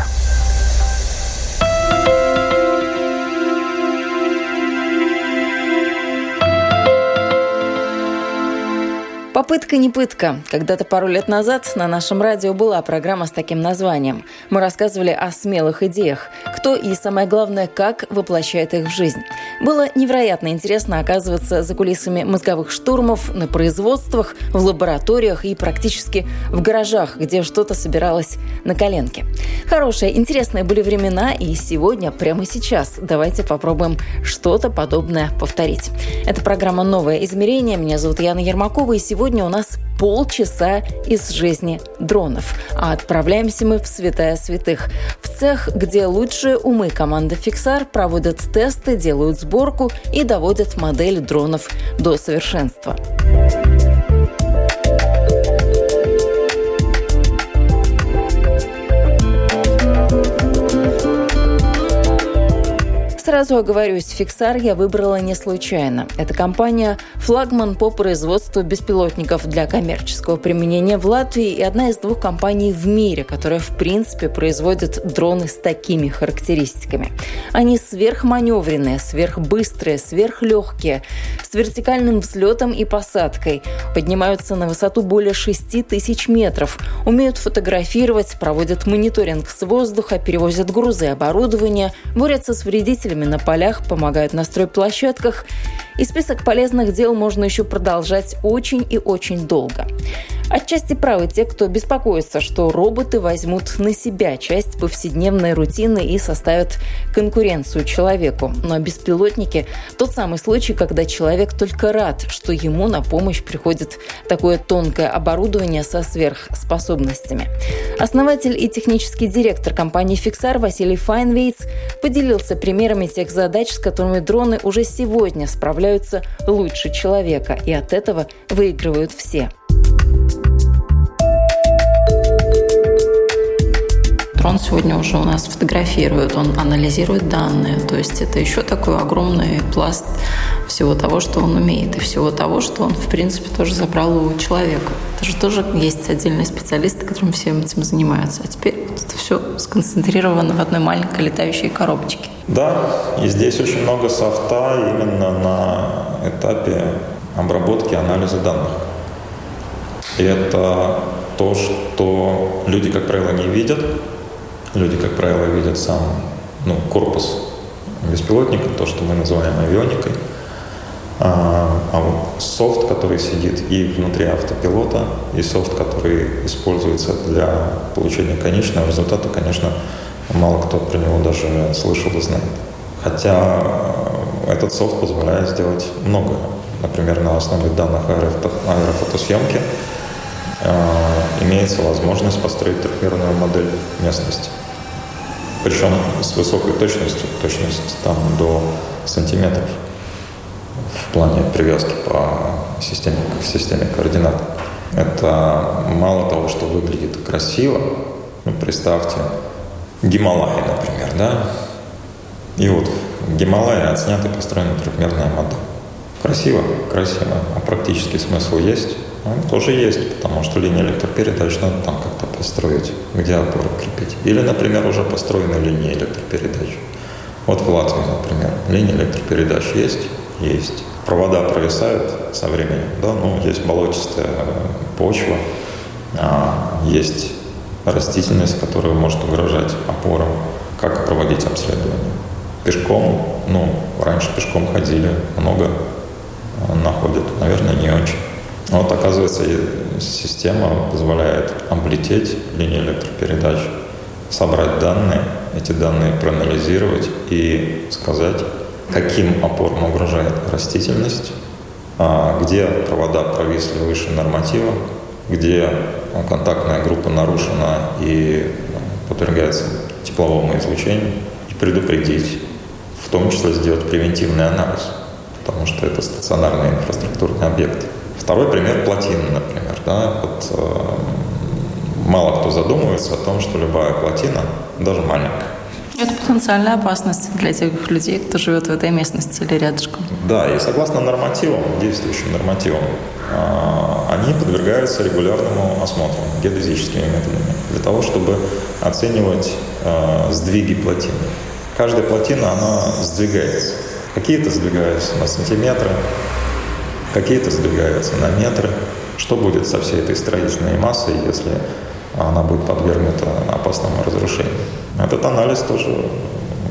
– Попытка не пытка. Когда-то пару лет назад на нашем радио была программа с таким названием. Мы рассказывали о смелых идеях, кто и, самое главное, как воплощает их в жизнь. Было невероятно интересно оказываться за кулисами мозговых штурмов, на производствах, в лабораториях и практически в гаражах, где что-то собиралось на коленке. Хорошие, интересные были времена, и сегодня, прямо сейчас, давайте попробуем что-то подобное повторить. Это программа «Новое измерение». Меня зовут Яна Ермакова, и сегодня у нас полчаса из жизни дронов. А отправляемся мы в святая святых. В цех, где лучшие умы команды «Фиксар» проводят тесты, делают сборку и доводят модель дронов до совершенства. Сразу оговорюсь, Фиксар я выбрала не случайно. Это компания флагман по производству беспилотников для коммерческого применения в Латвии и одна из двух компаний в мире, которая в принципе производит дроны с такими характеристиками. Они сверхманевренные, сверхбыстрые, сверхлегкие, с вертикальным взлетом и посадкой, поднимаются на высоту более 6 тысяч метров, умеют фотографировать, проводят мониторинг с воздуха, перевозят грузы и оборудование, борются с вредителями на полях, помогают на стройплощадках. И список полезных дел можно еще продолжать очень и очень долго. Отчасти правы те, кто беспокоится, что роботы возьмут на себя часть повседневной рутины и составят конкуренцию человеку. Но беспилотники – тот самый случай, когда человек только рад, что ему на помощь приходит такое тонкое оборудование со сверхспособностями. Основатель и технический директор компании «Фиксар» Василий Файнвейтс поделился примерами тех задач, с которыми дроны уже сегодня справляются лучше человека, и от этого выигрывают все. Дрон сегодня уже у нас фотографирует, он анализирует данные. То есть это еще такой огромный пласт всего того, что он умеет, и всего того, что он, в принципе, тоже забрал у человека. Это же тоже есть отдельные специалисты, которым всем этим занимаются. А теперь все сконцентрировано в одной маленькой летающей коробочке. Да, и здесь очень много софта именно на этапе обработки анализа данных. И это то, что люди, как правило, не видят, Люди, как правило, видят сам ну, корпус беспилотника, то, что мы называем авионикой. А, а софт, который сидит и внутри автопилота, и софт, который используется для получения конечного результата, конечно, мало кто про него даже слышал и знает. Хотя этот софт позволяет сделать многое. Например, на основе данных аэрофотосъемки э, имеется возможность построить трехмерную модель местности. Причем с высокой точностью, точность там до сантиметров в плане привязки по системе, к системе координат. Это мало того, что выглядит красиво, ну, представьте, Гималаи, например, да, и вот отснята и построена трехмерная модель. Красиво, красиво, а практический смысл есть? Он тоже есть, потому что линия электропередач надо там как-то построить, где опоры крепить. Или, например, уже построена линия электропередач. Вот в Латвии, например, линия электропередач есть? Есть. Провода провисают со временем, да, ну, есть болотистая почва, а, есть растительность, которая может угрожать опорам. Как проводить обследование? Пешком, ну, раньше пешком ходили, много находят, наверное, не очень. Вот, оказывается, система позволяет облететь линии электропередач, собрать данные, эти данные проанализировать и сказать, каким опорам угрожает растительность, а, где провода провисли выше норматива, где контактная группа нарушена и подвергается тепловому излучению, и предупредить, в том числе сделать превентивный анализ, потому что это стационарный инфраструктурный объект Второй пример – плотина, например. Да? Вот, э, мало кто задумывается о том, что любая плотина, даже маленькая, это потенциальная опасность для тех людей, кто живет в этой местности или рядышком. Да, и согласно нормативам, действующим нормативам, а, они подвергаются регулярному осмотру геодезическими методами для того, чтобы оценивать а, сдвиги плотины. Каждая плотина, она сдвигается. Какие-то сдвигаются на сантиметры, какие-то сдвигаются на метры. Что будет со всей этой строительной массой, если она будет подвергнута опасному разрушению? Этот анализ тоже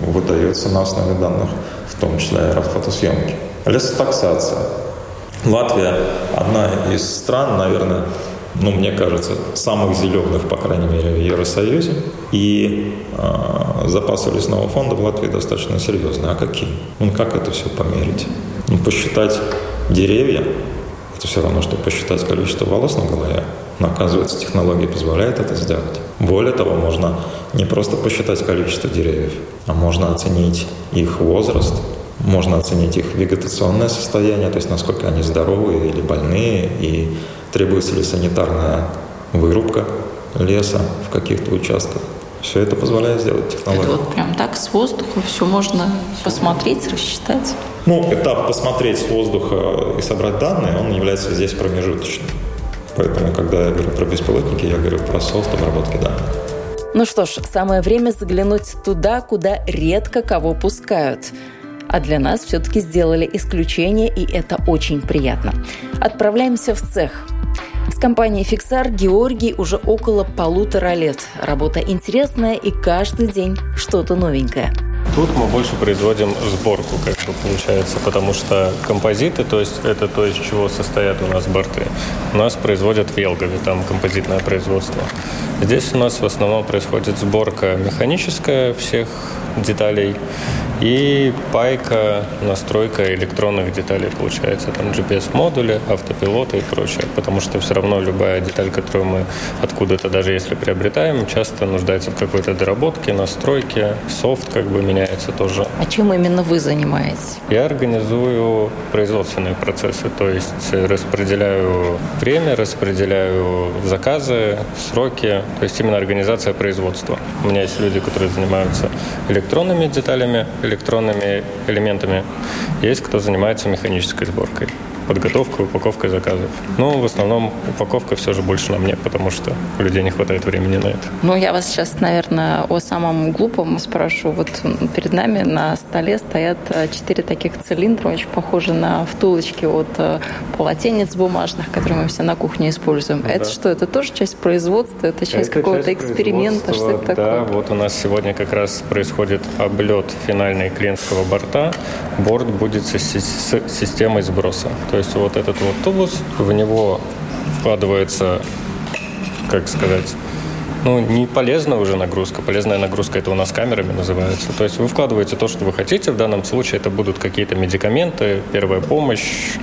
выдается на основе данных, в том числе аэрофотосъемки. Лесотаксация. Латвия одна из стран, наверное, ну, мне кажется, самых зеленых, по крайней мере, в Евросоюзе. И э, запасы лесного фонда в Латвии достаточно серьезные. А какие? Ну, как это все померить? Ну, посчитать деревья, это все равно, что посчитать количество волос на голове. Но, оказывается, технология позволяет это сделать. Более того, можно не просто посчитать количество деревьев, а можно оценить их возраст, можно оценить их вегетационное состояние, то есть насколько они здоровые или больные, и требуется ли санитарная вырубка леса в каких-то участках. Все это позволяет сделать технология. Это вот прям так с воздуха все можно посмотреть, рассчитать? Ну, этап посмотреть с воздуха и собрать данные, он является здесь промежуточным. Поэтому, когда я говорю про беспилотники, я говорю про софт обработки данных. Ну что ж, самое время заглянуть туда, куда редко кого пускают. А для нас все-таки сделали исключение, и это очень приятно. Отправляемся в цех. С компанией «Фиксар» Георгий уже около полутора лет. Работа интересная и каждый день что-то новенькое – Тут мы больше производим сборку, как бы получается, потому что композиты, то есть это то, из чего состоят у нас борты, у нас производят в Елгове, там композитное производство. Здесь у нас в основном происходит сборка механическая всех деталей и пайка, настройка электронных деталей получается. Там GPS-модули, автопилоты и прочее. Потому что все равно любая деталь, которую мы откуда-то, даже если приобретаем, часто нуждается в какой-то доработке, настройке. Софт как бы меняется тоже. А чем именно вы занимаетесь? Я организую производственные процессы. То есть распределяю время, распределяю заказы, сроки. То есть именно организация производства. У меня есть люди, которые занимаются электронными деталями, электронными элементами. Есть кто занимается механической сборкой подготовкой, упаковкой заказов. Но в основном упаковка все же больше на мне, потому что у людей не хватает времени на это. Ну, я вас сейчас, наверное, о самом глупом спрошу. Вот перед нами на столе стоят э, четыре таких цилиндра, очень похожи на втулочки от э, полотенец бумажных, которые мы все на кухне используем. Да. Это что? Это тоже часть производства? Это часть какого-то эксперимента? Что это да, такое? вот у нас сегодня как раз происходит облет финальной клиентского борта. Борт будет с системой сброса. То есть вот этот вот тубус, в него вкладывается, как сказать, ну, не полезная уже нагрузка. Полезная нагрузка это у нас камерами называется. То есть вы вкладываете то, что вы хотите. В данном случае это будут какие-то медикаменты, первая помощь.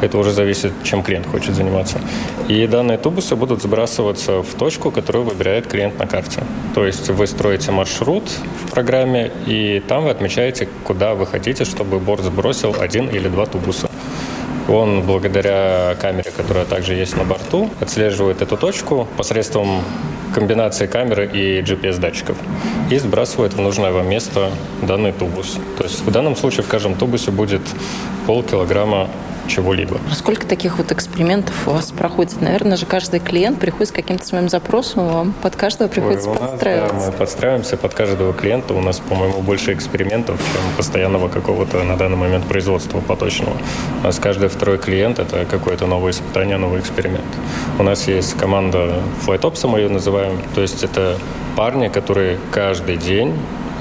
Это уже зависит, чем клиент хочет заниматься. И данные тубусы будут сбрасываться в точку, которую выбирает клиент на карте. То есть вы строите маршрут в программе, и там вы отмечаете, куда вы хотите, чтобы борт сбросил один или два тубуса. Он благодаря камере, которая также есть на борту, отслеживает эту точку посредством комбинации камеры и GPS-датчиков и сбрасывает в нужное вам место данный тубус. То есть в данном случае в каждом тубусе будет полкилограмма чего-либо. А сколько таких вот экспериментов у вас проходит? Наверное же каждый клиент приходит с каким-то своим запросом, вам под каждого приходится Ой, подстраиваться. Нас, да, мы подстраиваемся под каждого клиента. У нас, по-моему, больше экспериментов, чем постоянного какого-то на данный момент производства поточного. У нас каждый второй клиент – это какое-то новое испытание, новый эксперимент. У нас есть команда FlightOps, мы ее называем. То есть это парни, которые каждый день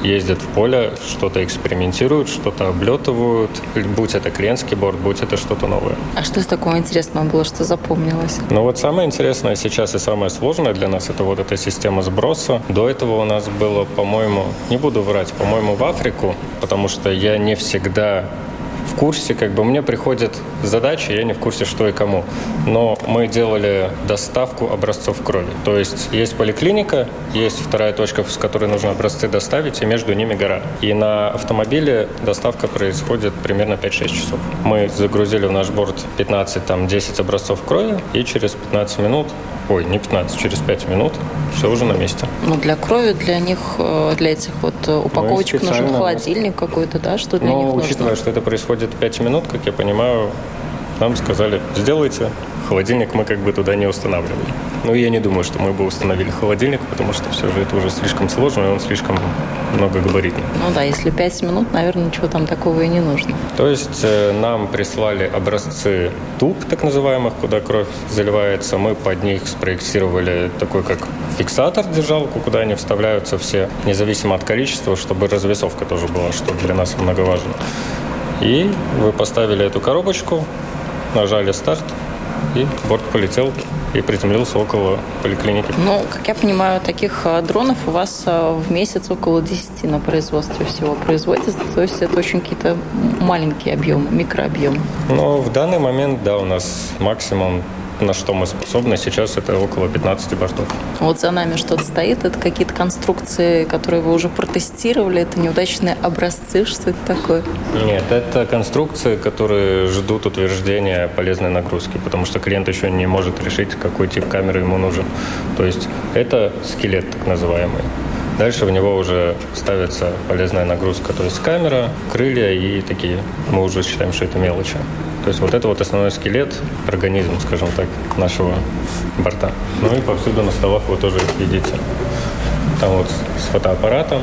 ездят в поле, что-то экспериментируют, что-то облетывают, будь это клиентский борт, будь это что-то новое. А что из такого интересного было, что запомнилось? Ну вот самое интересное сейчас и самое сложное для нас это вот эта система сброса. До этого у нас было, по-моему, не буду врать, по-моему, в Африку, потому что я не всегда в курсе, как бы мне приходят задачи, я не в курсе, что и кому. Но мы делали доставку образцов крови. То есть есть поликлиника, есть вторая точка, с которой нужно образцы доставить, и между ними гора. И на автомобиле доставка происходит примерно 5-6 часов. Мы загрузили в наш борт 15, там, 10 образцов крови, и через 15 минут ой, не 15, через 5 минут все уже на месте. Ну, для крови, для них, э, для этих вот э, упаковочек нужен холодильник какой-то, да, что для ну, них нужно? учитывая, что это происходит 5 минут, как я понимаю, нам сказали, сделайте, холодильник мы как бы туда не устанавливали. Ну, я не думаю, что мы бы установили холодильник, потому что все же это уже слишком сложно, и он слишком многогабаритный. Ну да, если 5 минут, наверное, ничего там такого и не нужно. То есть э, нам прислали образцы туб, так называемых, куда кровь заливается. Мы под них спроектировали такой, как фиксатор, держалку, куда они вставляются все, независимо от количества, чтобы развесовка тоже была, что для нас многоважно. И вы поставили эту коробочку, нажали старт, и борт полетел и приземлился около поликлиники. Ну, как я понимаю, таких э, дронов у вас э, в месяц около 10 на производстве всего производится. То есть это очень какие-то маленькие объемы, микрообъемы. Ну, в данный момент, да, у нас максимум на что мы способны. Сейчас это около 15 бортов. Вот за нами что-то стоит. Это какие-то конструкции, которые вы уже протестировали? Это неудачные образцы? Что это такое? Нет, это конструкции, которые ждут утверждения полезной нагрузки, потому что клиент еще не может решить, какой тип камеры ему нужен. То есть это скелет так называемый. Дальше в него уже ставится полезная нагрузка, то есть камера, крылья и такие. Мы уже считаем, что это мелочи. То есть вот это вот основной скелет, организм, скажем так, нашего борта. Ну и повсюду на столах вы тоже их видите. Там вот с фотоаппаратом.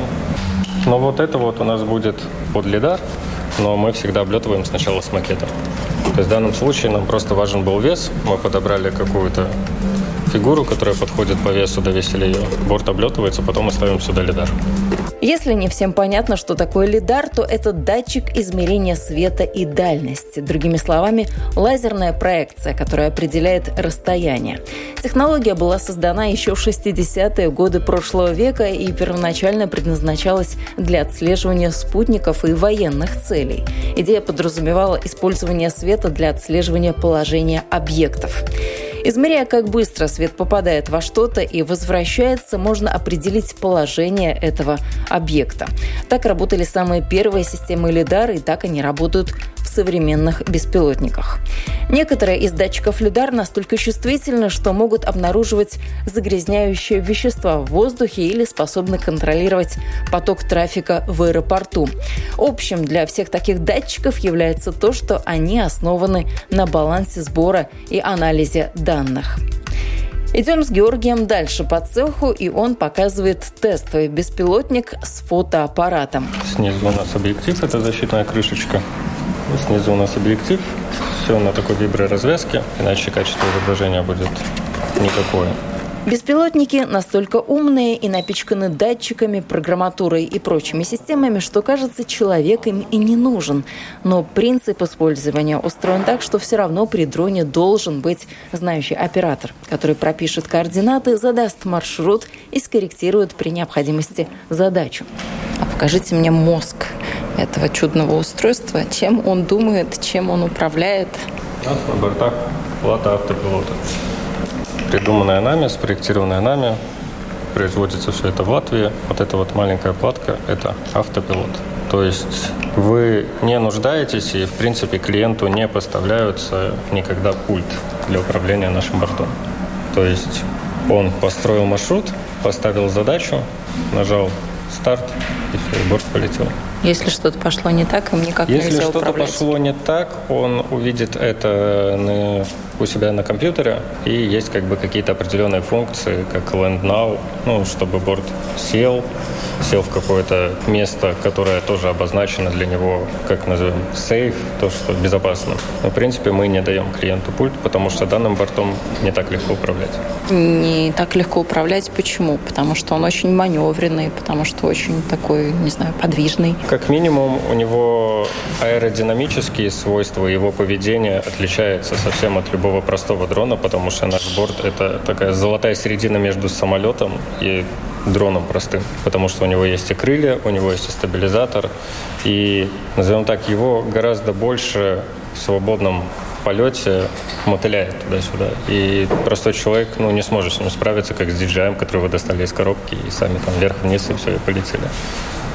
Но вот это вот у нас будет под лидар, но мы всегда облетываем сначала с макетом. То есть в данном случае нам просто важен был вес. Мы подобрали какую-то фигуру, которая подходит по весу, довесили ее. Борт облетывается, потом мы ставим сюда лидар. Если не всем понятно, что такое лидар, то это датчик измерения света и дальности. Другими словами, лазерная проекция, которая определяет расстояние. Технология была создана еще в 60-е годы прошлого века и первоначально предназначалась для отслеживания спутников и военных целей. Идея подразумевала использование света для отслеживания положения объектов. Измеряя, как быстро свет попадает во что-то и возвращается, можно определить положение этого объекта. Так работали самые первые системы лидар, и так они работают современных беспилотниках. Некоторые из датчиков лидар настолько чувствительны, что могут обнаруживать загрязняющие вещества в воздухе или способны контролировать поток трафика в аэропорту. Общим для всех таких датчиков является то, что они основаны на балансе сбора и анализе данных. Идем с Георгием дальше по цеху, и он показывает тестовый беспилотник с фотоаппаратом. Снизу у нас объектив, это защитная крышечка. Снизу у нас объектив, все на такой виброразвязке, иначе качество изображения будет никакое. Беспилотники настолько умные и напичканы датчиками, программатурой и прочими системами, что, кажется, человек им и не нужен. Но принцип использования устроен так, что все равно при дроне должен быть знающий оператор, который пропишет координаты, задаст маршрут и скорректирует при необходимости задачу. А покажите мне мозг этого чудного устройства, чем он думает, чем он управляет. У нас на бортах плата автопилота придуманная нами, спроектированная нами. Производится все это в Латвии. Вот эта вот маленькая платка – это автопилот. То есть вы не нуждаетесь, и, в принципе, клиенту не поставляются никогда пульт для управления нашим бортом. То есть он построил маршрут, поставил задачу, нажал старт, и все, и борт полетел. Если что-то пошло не так, им никак Если нельзя что-то управлять. пошло не так, он увидит это на у себя на компьютере, и есть как бы какие-то определенные функции, как Land Now, ну, чтобы борт сел, сел в какое-то место, которое тоже обозначено для него, как назовем, сейф, то, что безопасно. Но, в принципе, мы не даем клиенту пульт, потому что данным бортом не так легко управлять. Не так легко управлять. Почему? Потому что он очень маневренный, потому что очень такой, не знаю, подвижный. Как минимум, у него аэродинамические свойства, его поведение отличается совсем от любого любого простого дрона, потому что наш борт — это такая золотая середина между самолетом и дроном простым, потому что у него есть и крылья, у него есть и стабилизатор, и, назовем так, его гораздо больше в свободном полете мотыляет туда-сюда. И простой человек ну, не сможет с ним справиться, как с диджеем, который вы достали из коробки и сами там вверх-вниз и все, и полетели.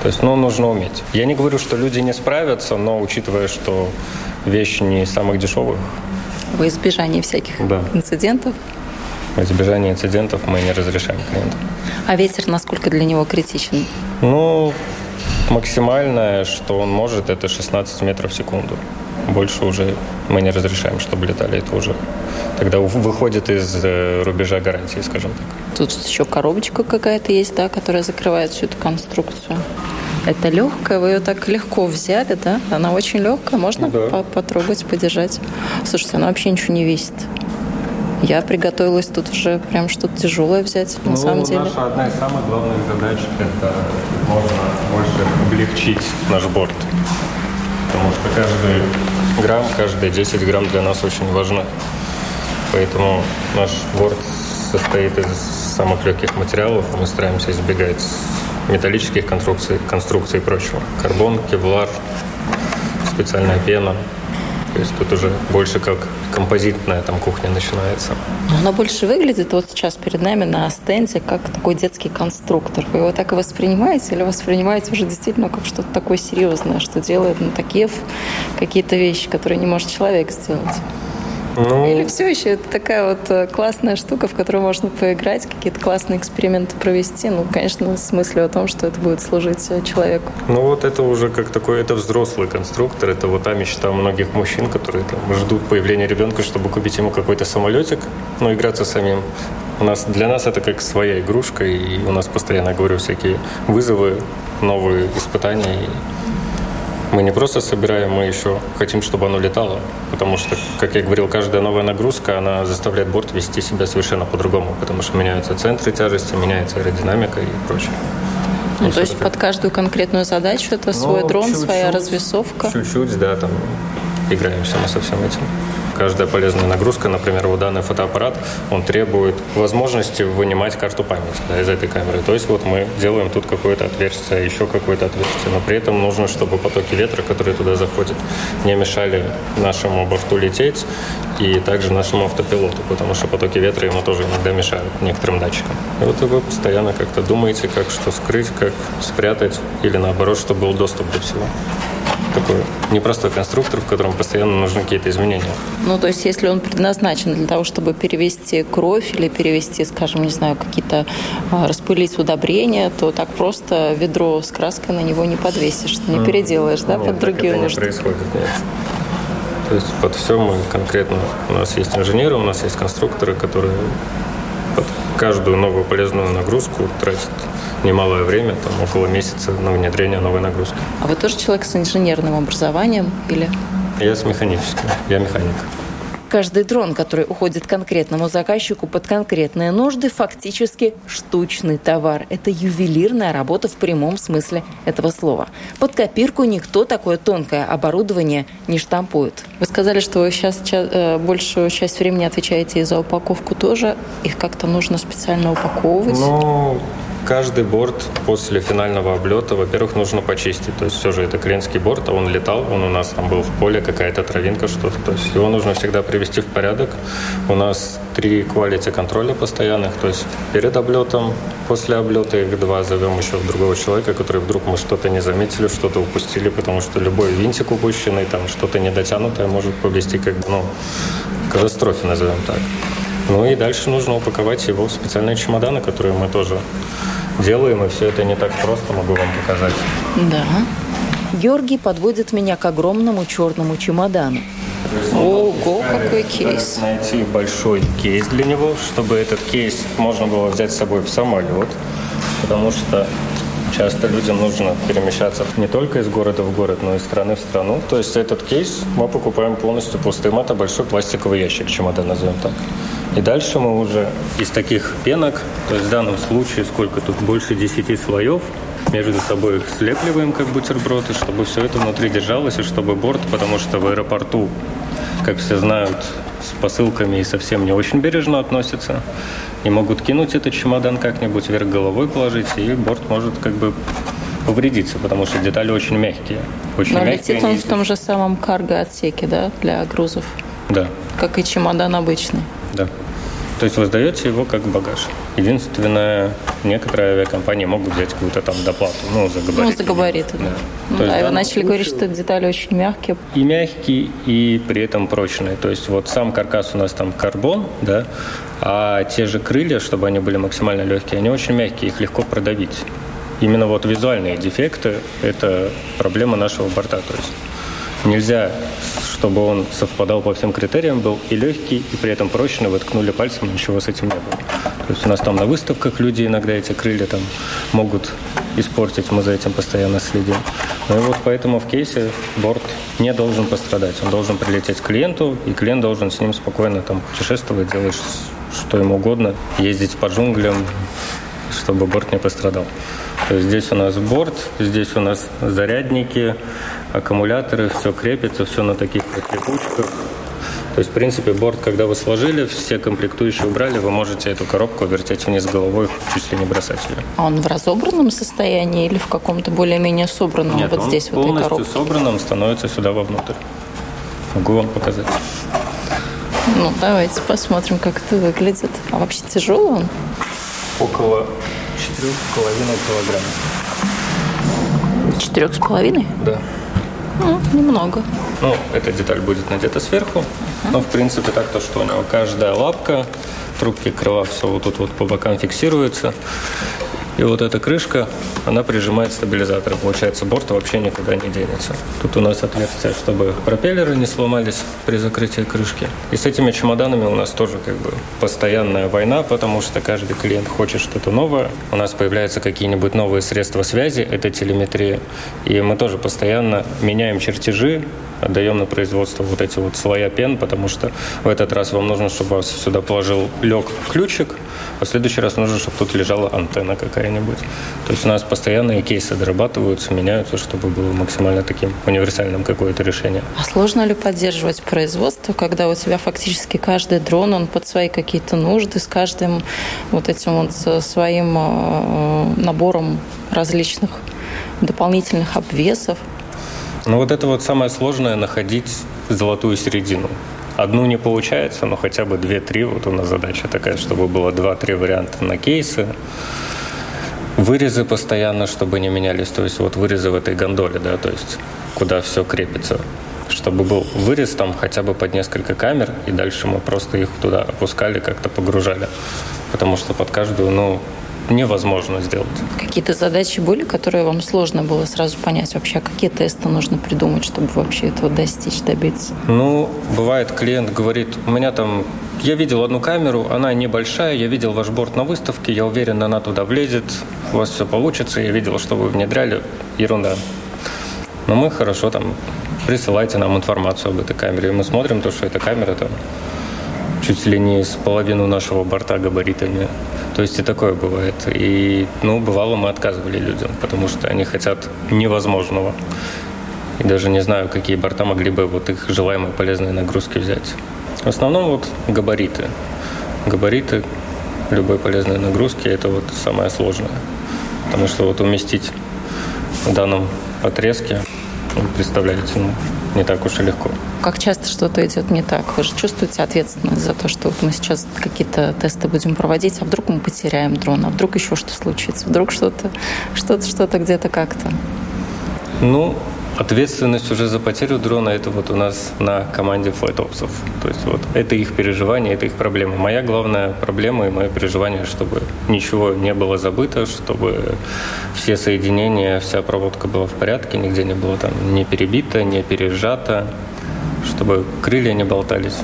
То есть, ну, нужно уметь. Я не говорю, что люди не справятся, но учитывая, что вещь не самых дешевых. В избежание всяких да. инцидентов? В избежание инцидентов мы не разрешаем клиентам. А ветер насколько для него критичен? Ну, максимальное, что он может, это 16 метров в секунду. Больше уже мы не разрешаем, чтобы летали. Это уже тогда выходит из э, рубежа гарантии, скажем так. Тут еще коробочка какая-то есть, да, которая закрывает всю эту конструкцию. Это легкая, вы ее так легко взяли, да? Она очень легкая, можно да. потрогать, подержать. Слушайте, она вообще ничего не весит. Я приготовилась тут уже прям что-то тяжелое взять, ну, на самом деле. Наша одна из самых главных задач – это можно больше облегчить наш борт. Потому что каждый грамм, каждые 10 грамм для нас очень важны. Поэтому наш борт состоит из самых легких материалов. Мы стараемся избегать металлических конструкций, конструкций и прочего. Карбон, кевлар, специальная пена. То есть тут уже больше как композитная там кухня начинается. Она больше выглядит вот сейчас перед нами на стенде как такой детский конструктор. Вы его так и воспринимаете или воспринимаете уже действительно как что-то такое серьезное, что делает на такие какие-то вещи, которые не может человек сделать? Ну... Или все еще это такая вот э, классная штука, в которую можно поиграть, какие-то классные эксперименты провести. Ну, конечно, с мыслью о том, что это будет служить э, человеку. Ну, вот это уже как такой, это взрослый конструктор. Это вот та мечта многих мужчин, которые там ждут появления ребенка, чтобы купить ему какой-то самолетик, но ну, играться самим. У нас, для нас это как своя игрушка, и у нас постоянно, говорю, всякие вызовы, новые испытания. И мы не просто собираем, мы еще хотим, чтобы оно летало. Потому что, как я говорил, каждая новая нагрузка, она заставляет борт вести себя совершенно по-другому. Потому что меняются центры тяжести, меняется аэродинамика и прочее. Ну, то есть под каждую конкретную задачу это ну, свой дрон, чуть-чуть, своя развесовка? Чуть-чуть, да, там играемся мы со всем этим. Каждая полезная нагрузка, например, вот данный фотоаппарат, он требует возможности вынимать карту памяти да, из этой камеры. То есть вот мы делаем тут какое-то отверстие, еще какое-то отверстие, но при этом нужно, чтобы потоки ветра, которые туда заходят, не мешали нашему борту лететь и также нашему автопилоту, потому что потоки ветра ему тоже иногда мешают некоторым датчикам. И вот вы постоянно как-то думаете, как что скрыть, как спрятать или наоборот, чтобы был доступ до всего такой непростой конструктор, в котором постоянно нужны какие-то изменения. Ну, то есть, если он предназначен для того, чтобы перевести кровь или перевести, скажем, не знаю, какие-то а, распылить удобрения, то так просто ведро с краской на него не подвесишь, не mm. переделаешь, да, нет, под другие нужды. не происходит, нет. То есть под все мы конкретно, у нас есть инженеры, у нас есть конструкторы, которые под каждую новую полезную нагрузку тратят немалое время, там около месяца на внедрение новой нагрузки. А вы тоже человек с инженерным образованием или? Я с механическим, я механик. Каждый дрон, который уходит конкретному заказчику под конкретные нужды, фактически штучный товар. Это ювелирная работа в прямом смысле этого слова. Под копирку никто такое тонкое оборудование не штампует. Вы сказали, что вы сейчас э, большую часть времени отвечаете и за упаковку тоже. Их как-то нужно специально упаковывать? Ну, Каждый борт после финального облета, во-первых, нужно почистить. То есть все же это клиентский борт, а он летал, он у нас там был в поле, какая-то травинка, что-то. То есть его нужно всегда привести в порядок. У нас три quality контроля постоянных, то есть перед облетом, после облета их два зовем еще другого человека, который вдруг мы что-то не заметили, что-то упустили, потому что любой винтик упущенный, там что-то недотянутое может повести как ну, катастрофе, назовем так. Ну и дальше нужно упаковать его в специальные чемоданы, которые мы тоже делаем, и все это не так просто, могу вам показать. Да. Георгий подводит меня к огромному черному чемодану. Ого, какой кейс. Найти большой кейс для него, чтобы этот кейс можно было взять с собой в самолет, потому что часто людям нужно перемещаться не только из города в город, но и из страны в страну. То есть этот кейс мы покупаем полностью пустым. Это большой пластиковый ящик чемодан, назовем так. И дальше мы уже из таких пенок, то есть в данном случае сколько тут, больше 10 слоев, между собой их слепливаем как бутерброды, чтобы все это внутри держалось, и чтобы борт, потому что в аэропорту, как все знают, с посылками и совсем не очень бережно относятся. И могут кинуть этот чемодан как-нибудь вверх головой положить, и борт может как бы повредиться, потому что детали очень мягкие. Очень Но мягкие. летит он в том же самом карго-отсеке, да, для грузов, Да, как и чемодан обычный. да. То есть вы сдаете его как багаж. Единственное, некоторые авиакомпании могут взять какую-то там доплату, ну, за габариты. Ну, за габариты, да. Ну да, в и вы данном начали говорить, случае- что детали очень мягкие. и мягкий, и при этом прочный. То есть вот сам каркас у нас там карбон, да, а те же крылья, чтобы они были максимально легкие, они очень мягкие, их легко продавить. Именно вот визуальные дефекты – это проблема нашего борта. То есть нельзя, чтобы он совпадал по всем критериям, был и легкий, и при этом прочный, вы ткнули пальцем, ничего с этим не было. То есть у нас там на выставках люди иногда эти крылья там могут испортить, мы за этим постоянно следим. Ну и вот поэтому в кейсе борт не должен пострадать. Он должен прилететь к клиенту, и клиент должен с ним спокойно там путешествовать, делать что ему угодно, ездить по джунглям, чтобы борт не пострадал. То есть здесь у нас борт, здесь у нас зарядники, аккумуляторы, все крепится, все на таких вот липучках. То есть, в принципе, борт, когда вы сложили, все комплектующие убрали, вы можете эту коробку вертеть вниз головой, чуть ли не бросать ее. А он в разобранном состоянии или в каком-то более-менее собранном вот он здесь, в этой полностью коробке? собранным становится сюда вовнутрь. Могу вам показать. Ну, давайте посмотрим, как это выглядит. А вообще тяжелый он? Около 4,5 килограмм. Четырех с половиной? Да. Ну, немного. Ну, эта деталь будет надета сверху. Но, в принципе, так то, что у него каждая лапка, трубки крыла, все вот тут вот по бокам фиксируется. И вот эта крышка, она прижимает стабилизатор. Получается, борт вообще никуда не денется. Тут у нас отверстие, чтобы пропеллеры не сломались при закрытии крышки. И с этими чемоданами у нас тоже как бы постоянная война, потому что каждый клиент хочет что-то новое. У нас появляются какие-нибудь новые средства связи, это телеметрия. И мы тоже постоянно меняем чертежи, отдаем на производство вот эти вот слоя пен, потому что в этот раз вам нужно, чтобы вас сюда положил лег ключик, а в следующий раз нужно, чтобы тут лежала антенна какая-нибудь. То есть у нас постоянные кейсы дорабатываются, меняются, чтобы было максимально таким универсальным какое-то решение. А сложно ли поддерживать производство, когда у тебя фактически каждый дрон, он под свои какие-то нужды, с каждым вот этим вот со своим э, набором различных дополнительных обвесов? Ну вот это вот самое сложное находить золотую середину. Одну не получается, но хотя бы две-три. Вот у нас задача такая, чтобы было два-три варианта на кейсы. Вырезы постоянно, чтобы не менялись. То есть вот вырезы в этой гондоле, да, то есть куда все крепится. Чтобы был вырез там хотя бы под несколько камер, и дальше мы просто их туда опускали, как-то погружали. Потому что под каждую, ну, невозможно сделать. Какие-то задачи были, которые вам сложно было сразу понять вообще, какие тесты нужно придумать, чтобы вообще этого достичь, добиться? Ну, бывает, клиент говорит, у меня там, я видел одну камеру, она небольшая, я видел ваш борт на выставке, я уверен, она туда влезет, у вас все получится, я видел, что вы внедряли, ерунда. Но мы хорошо там, присылайте нам информацию об этой камере, и мы смотрим то, что эта камера там чуть ли не с половину нашего борта габаритами. То есть и такое бывает. И, ну, бывало, мы отказывали людям, потому что они хотят невозможного. И даже не знаю, какие борта могли бы вот их желаемые полезные нагрузки взять. В основном вот габариты. Габариты любой полезной нагрузки – это вот самое сложное. Потому что вот уместить в данном отрезке, ну, представляете, ну, не так уж и легко. Как часто что-то идет не так? Вы же чувствуете ответственность за то, что вот мы сейчас какие-то тесты будем проводить, а вдруг мы потеряем дрон, а вдруг еще что случится, вдруг что-то, что-то, что-то где-то как-то. Ну, ответственность уже за потерю дрона это вот у нас на команде флайтопсов. То есть вот это их переживание, это их проблема. Моя главная проблема и мое переживание, чтобы ничего не было забыто, чтобы все соединения, вся проводка была в порядке, нигде не было там не перебито, не пережато, чтобы крылья не болтались.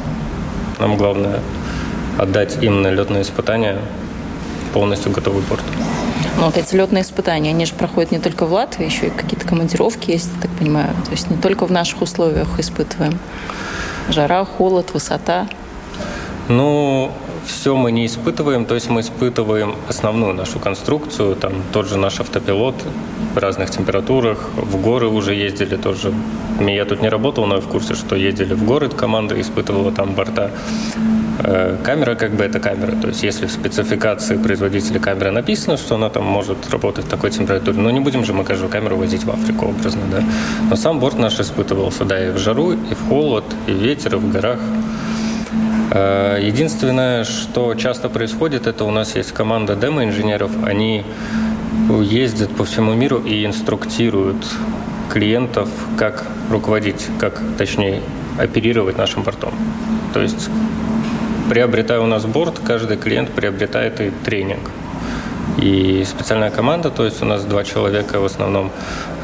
Нам главное отдать им на летные испытания полностью готовый борт. Ну, вот эти летные испытания, они же проходят не только в Латвии, еще и какие-то командировки есть, я так понимаю. То есть не только в наших условиях испытываем. Жара, холод, высота. Ну, все мы не испытываем, то есть мы испытываем основную нашу конструкцию, там тот же наш автопилот в разных температурах, в горы уже ездили тоже я тут не работал, но я в курсе, что ездили в город, команда испытывала там борта. Э, камера как бы это камера. То есть если в спецификации производителя камеры написано, что она там может работать в такой температуре, ну не будем же мы каждую камеру возить в Африку образно, да. Но сам борт наш испытывался, да, и в жару, и в холод, и в ветер, и в горах. Э, единственное, что часто происходит, это у нас есть команда демо-инженеров, они ездят по всему миру и инструктируют клиентов, как руководить, как, точнее, оперировать нашим портом. То есть, приобретая у нас борт, каждый клиент приобретает и тренинг. И специальная команда, то есть у нас два человека в основном,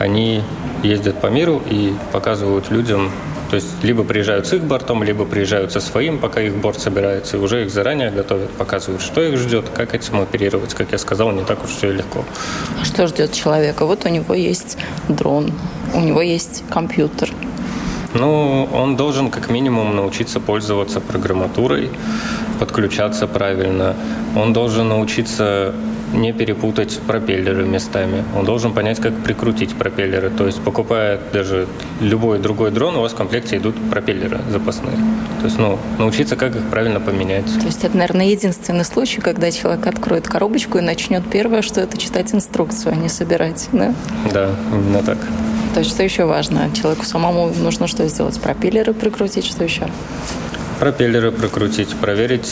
они ездят по миру и показывают людям, то есть либо приезжают с их бортом, либо приезжают со своим, пока их борт собирается, и уже их заранее готовят, показывают, что их ждет, как этим оперировать. Как я сказал, не так уж все легко. А что ждет человека? Вот у него есть дрон, у него есть компьютер. Ну, он должен как минимум научиться пользоваться программатурой, подключаться правильно. Он должен научиться не перепутать пропеллеры местами. Он должен понять, как прикрутить пропеллеры. То есть, покупая даже любой другой дрон, у вас в комплекте идут пропеллеры запасные. То есть, ну, научиться, как их правильно поменять. То есть, это, наверное, единственный случай, когда человек откроет коробочку и начнет первое, что это читать инструкцию, а не собирать, да? Да, именно так. То есть, что еще важно? Человеку самому нужно что сделать? Пропеллеры прикрутить, что еще? Пропеллеры прокрутить, проверить,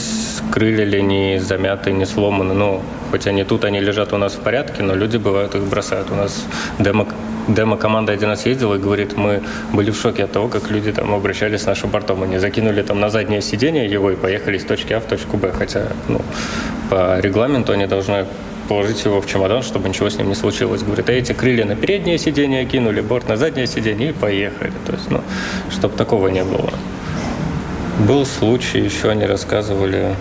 крылья ли не замяты, не сломаны. Ну, хоть они тут, они лежат у нас в порядке, но люди бывают их бросают. У нас демо, демо-команда один раз ездила и говорит, мы были в шоке от того, как люди там обращались с нашим портом. Они закинули там на заднее сиденье его и поехали с точки А в точку Б. Хотя, ну, по регламенту они должны положить его в чемодан, чтобы ничего с ним не случилось. Говорит, а эти крылья на переднее сиденье кинули, борт на заднее сиденье и поехали. То есть, ну, чтобы такого не было. Был случай, еще они рассказывали,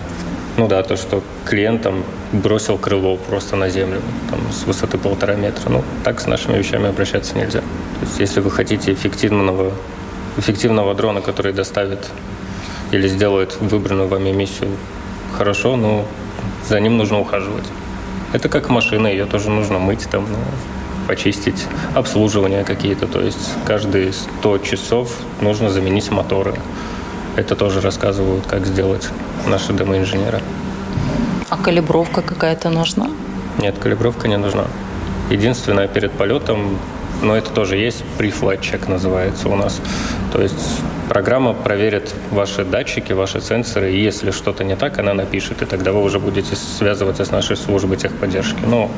ну да, то, что клиент там бросил крыло просто на землю, там, с высоты полтора метра. Ну, так с нашими вещами обращаться нельзя. То есть, если вы хотите эффективного, эффективного дрона, который доставит или сделает выбранную вами миссию хорошо, ну, за ним нужно ухаживать. Это как машина, ее тоже нужно мыть, там, ну, почистить, обслуживание какие-то. То есть каждые 100 часов нужно заменить моторы. Это тоже рассказывают, как сделать наши демо-инженеры. А калибровка какая-то нужна? Нет, калибровка не нужна. Единственное, перед полетом, но это тоже есть, pre-flight называется у нас. То есть программа проверит ваши датчики, ваши сенсоры, и если что-то не так, она напишет, и тогда вы уже будете связываться с нашей службой техподдержки. Ну,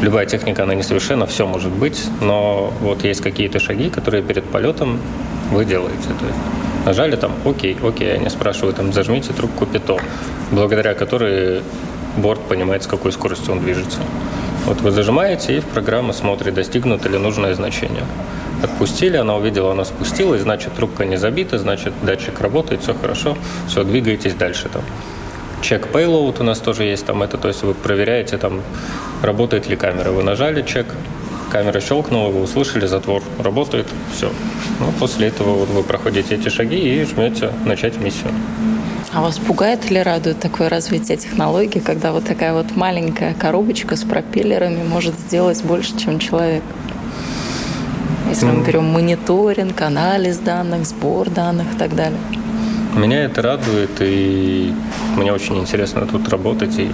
любая техника, она несовершенна, все может быть, но вот есть какие-то шаги, которые перед полетом вы делаете. То есть Нажали там «Окей, окей», они спрашивают там «Зажмите трубку ПИТО», благодаря которой борт понимает, с какой скоростью он движется. Вот вы зажимаете, и в программа смотрит, достигнуто ли нужное значение. Отпустили, она увидела, она спустилась, значит, трубка не забита, значит, датчик работает, все хорошо, все, двигаетесь дальше там. Чек payload у нас тоже есть там это, то есть вы проверяете там, работает ли камера. Вы нажали чек, камера щелкнула, вы услышали, затвор работает, все. Ну, после этого вот вы проходите эти шаги и жмете начать миссию. А вас пугает или радует такое развитие технологий, когда вот такая вот маленькая коробочка с пропеллерами может сделать больше, чем человек? Если мы берем мониторинг, анализ данных, сбор данных и так далее. Меня это радует, и мне очень интересно тут работать, и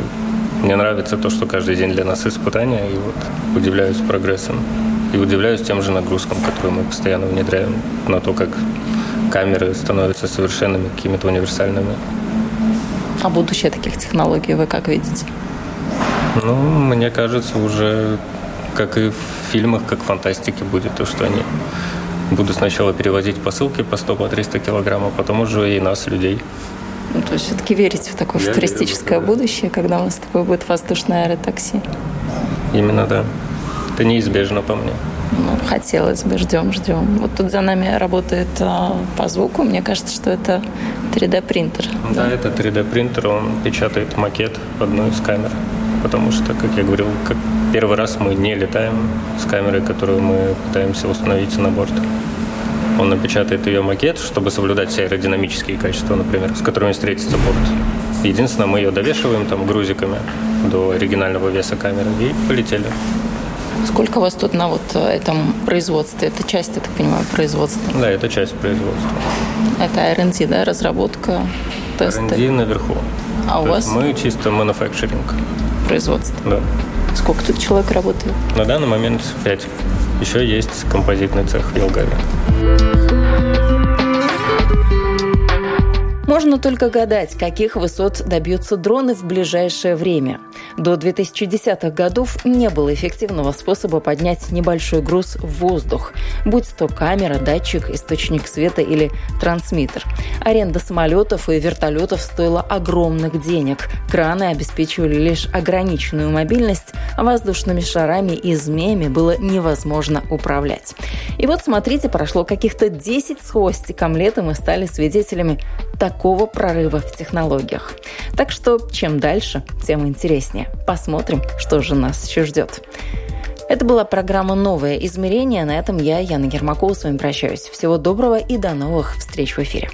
мне нравится то, что каждый день для нас испытания, и вот удивляюсь прогрессом. И удивляюсь тем же нагрузкам, которые мы постоянно внедряем на то, как камеры становятся совершенными, какими-то универсальными. А будущее таких технологий вы как видите? Ну, мне кажется, уже как и в фильмах, как в фантастике будет, то, что они будут сначала перевозить посылки по 100 по 300 килограмм, а потом уже и нас, людей. Ну, то есть все-таки верите в такое Я футуристическое верю, будущее, когда у нас такое будет воздушное аэротакси? Именно, да. Это неизбежно по мне. Ну, хотелось бы, ждем, ждем. Вот тут за нами работает а, по звуку. Мне кажется, что это 3D-принтер. Да, да, это 3D-принтер. Он печатает макет одной из камер. Потому что, как я говорил, как первый раз мы не летаем с камерой, которую мы пытаемся установить на борт. Он напечатает ее макет, чтобы соблюдать все аэродинамические качества, например, с которыми встретится борт. Единственное, мы ее довешиваем там грузиками до оригинального веса камеры и полетели. Сколько у вас тут на вот этом производстве? Это часть, я так понимаю, производства? Да, это часть производства. Это R&D, да, разработка, тесты? R&D наверху. А у То вас? есть мы чисто manufacturing. Производство. Да. Сколько тут человек работает? На данный момент 5. Еще есть композитный цех в Елгаве. Можно только гадать, каких высот добьются дроны в ближайшее время. До 2010-х годов не было эффективного способа поднять небольшой груз в воздух, будь то камера, датчик, источник света или трансмиттер. Аренда самолетов и вертолетов стоила огромных денег. Краны обеспечивали лишь ограниченную мобильность, а воздушными шарами и змеями было невозможно управлять. И вот смотрите, прошло каких-то 10 с хвостиком лет, и мы стали свидетелями такого прорыва в технологиях. Так что чем дальше, тем интереснее. Посмотрим, что же нас еще ждет. Это была программа «Новое измерение». На этом я, Яна Ермакова, с вами прощаюсь. Всего доброго и до новых встреч в эфире.